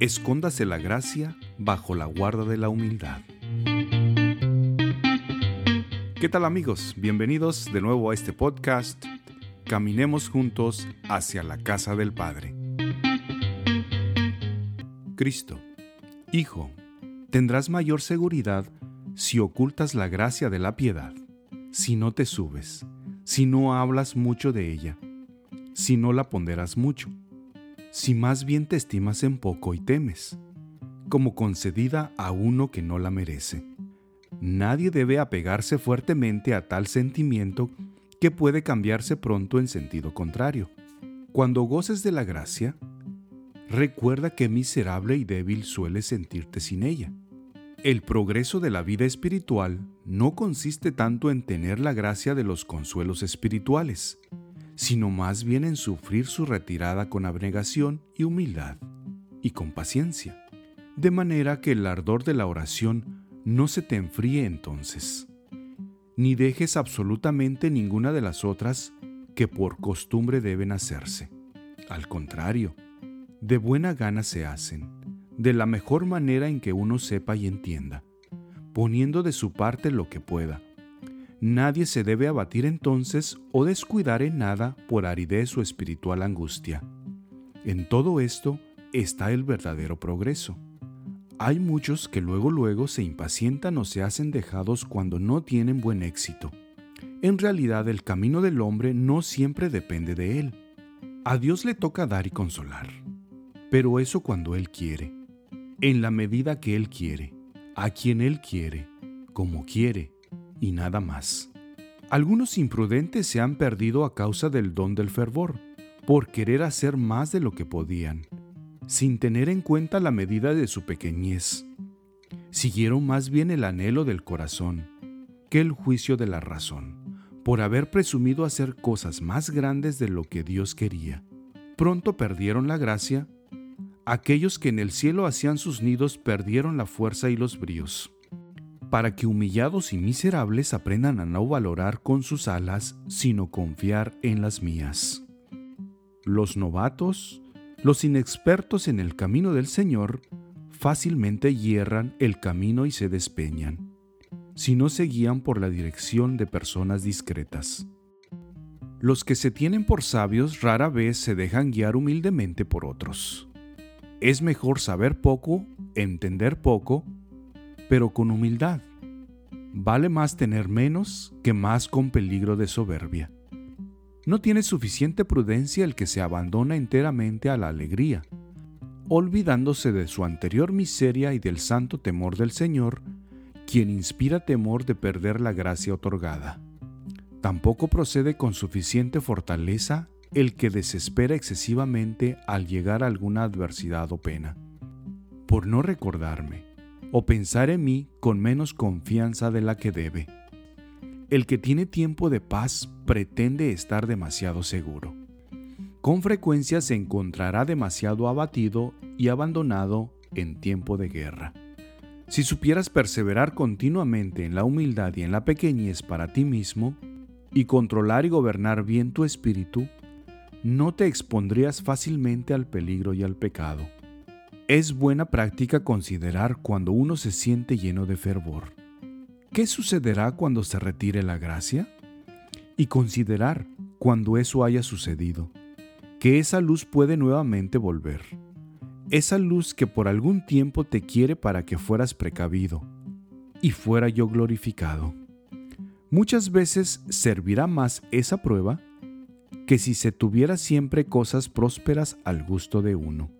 Escóndase la gracia bajo la guarda de la humildad. ¿Qué tal amigos? Bienvenidos de nuevo a este podcast. Caminemos juntos hacia la casa del Padre. Cristo, Hijo, tendrás mayor seguridad si ocultas la gracia de la piedad, si no te subes, si no hablas mucho de ella, si no la ponderas mucho, si más bien te estimas en poco y temes, como concedida a uno que no la merece. Nadie debe apegarse fuertemente a tal sentimiento que puede cambiarse pronto en sentido contrario. Cuando goces de la gracia, recuerda que miserable y débil sueles sentirte sin ella. El progreso de la vida espiritual no consiste tanto en tener la gracia de los consuelos espirituales, sino más bien en sufrir su retirada con abnegación y humildad, y con paciencia, de manera que el ardor de la oración no se te enfríe entonces, ni dejes absolutamente ninguna de las otras que por costumbre deben hacerse. Al contrario, de buena gana se hacen, de la mejor manera en que uno sepa y entienda, poniendo de su parte lo que pueda Nadie se debe abatir entonces o descuidar en nada por aridez o espiritual angustia. En todo esto está el verdadero progreso. Hay muchos que luego luego se impacientan o se hacen dejados cuando no tienen buen éxito. En realidad el camino del hombre no siempre depende de él. A Dios le toca dar y consolar. Pero eso cuando Él quiere, en la medida que Él quiere, a quien Él quiere, como quiere, y nada más. Algunos imprudentes se han perdido a causa del don del fervor, por querer hacer más de lo que podían, sin tener en cuenta la medida de su pequeñez. Siguieron más bien el anhelo del corazón que el juicio de la razón, por haber presumido hacer cosas más grandes de lo que Dios quería. Pronto perdieron la gracia. Aquellos que en el cielo hacían sus nidos perdieron la fuerza y los bríos para que humillados y miserables aprendan a no valorar con sus alas, sino confiar en las mías. Los novatos, los inexpertos en el camino del Señor, fácilmente hierran el camino y se despeñan, si no se guían por la dirección de personas discretas. Los que se tienen por sabios rara vez se dejan guiar humildemente por otros. Es mejor saber poco, entender poco, pero con humildad. Vale más tener menos que más con peligro de soberbia. No tiene suficiente prudencia el que se abandona enteramente a la alegría, olvidándose de su anterior miseria y del santo temor del Señor, quien inspira temor de perder la gracia otorgada. Tampoco procede con suficiente fortaleza el que desespera excesivamente al llegar a alguna adversidad o pena. Por no recordarme, o pensar en mí con menos confianza de la que debe. El que tiene tiempo de paz pretende estar demasiado seguro. Con frecuencia se encontrará demasiado abatido y abandonado en tiempo de guerra. Si supieras perseverar continuamente en la humildad y en la pequeñez para ti mismo, y controlar y gobernar bien tu espíritu, no te expondrías fácilmente al peligro y al pecado. Es buena práctica considerar cuando uno se siente lleno de fervor. ¿Qué sucederá cuando se retire la gracia? Y considerar, cuando eso haya sucedido, que esa luz puede nuevamente volver. Esa luz que por algún tiempo te quiere para que fueras precavido y fuera yo glorificado. Muchas veces servirá más esa prueba que si se tuviera siempre cosas prósperas al gusto de uno.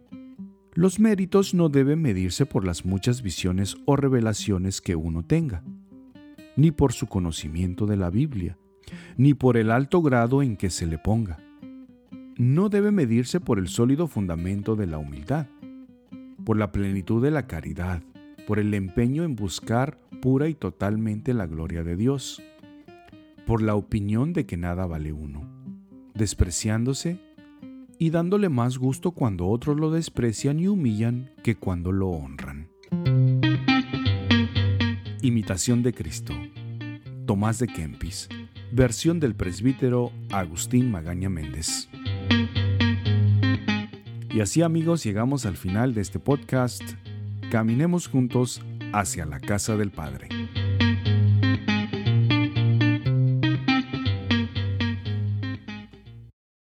Los méritos no deben medirse por las muchas visiones o revelaciones que uno tenga, ni por su conocimiento de la Biblia, ni por el alto grado en que se le ponga. No debe medirse por el sólido fundamento de la humildad, por la plenitud de la caridad, por el empeño en buscar pura y totalmente la gloria de Dios, por la opinión de que nada vale uno, despreciándose y dándole más gusto cuando otros lo desprecian y humillan que cuando lo honran. Imitación de Cristo. Tomás de Kempis. Versión del presbítero Agustín Magaña Méndez. Y así amigos llegamos al final de este podcast. Caminemos juntos hacia la casa del Padre.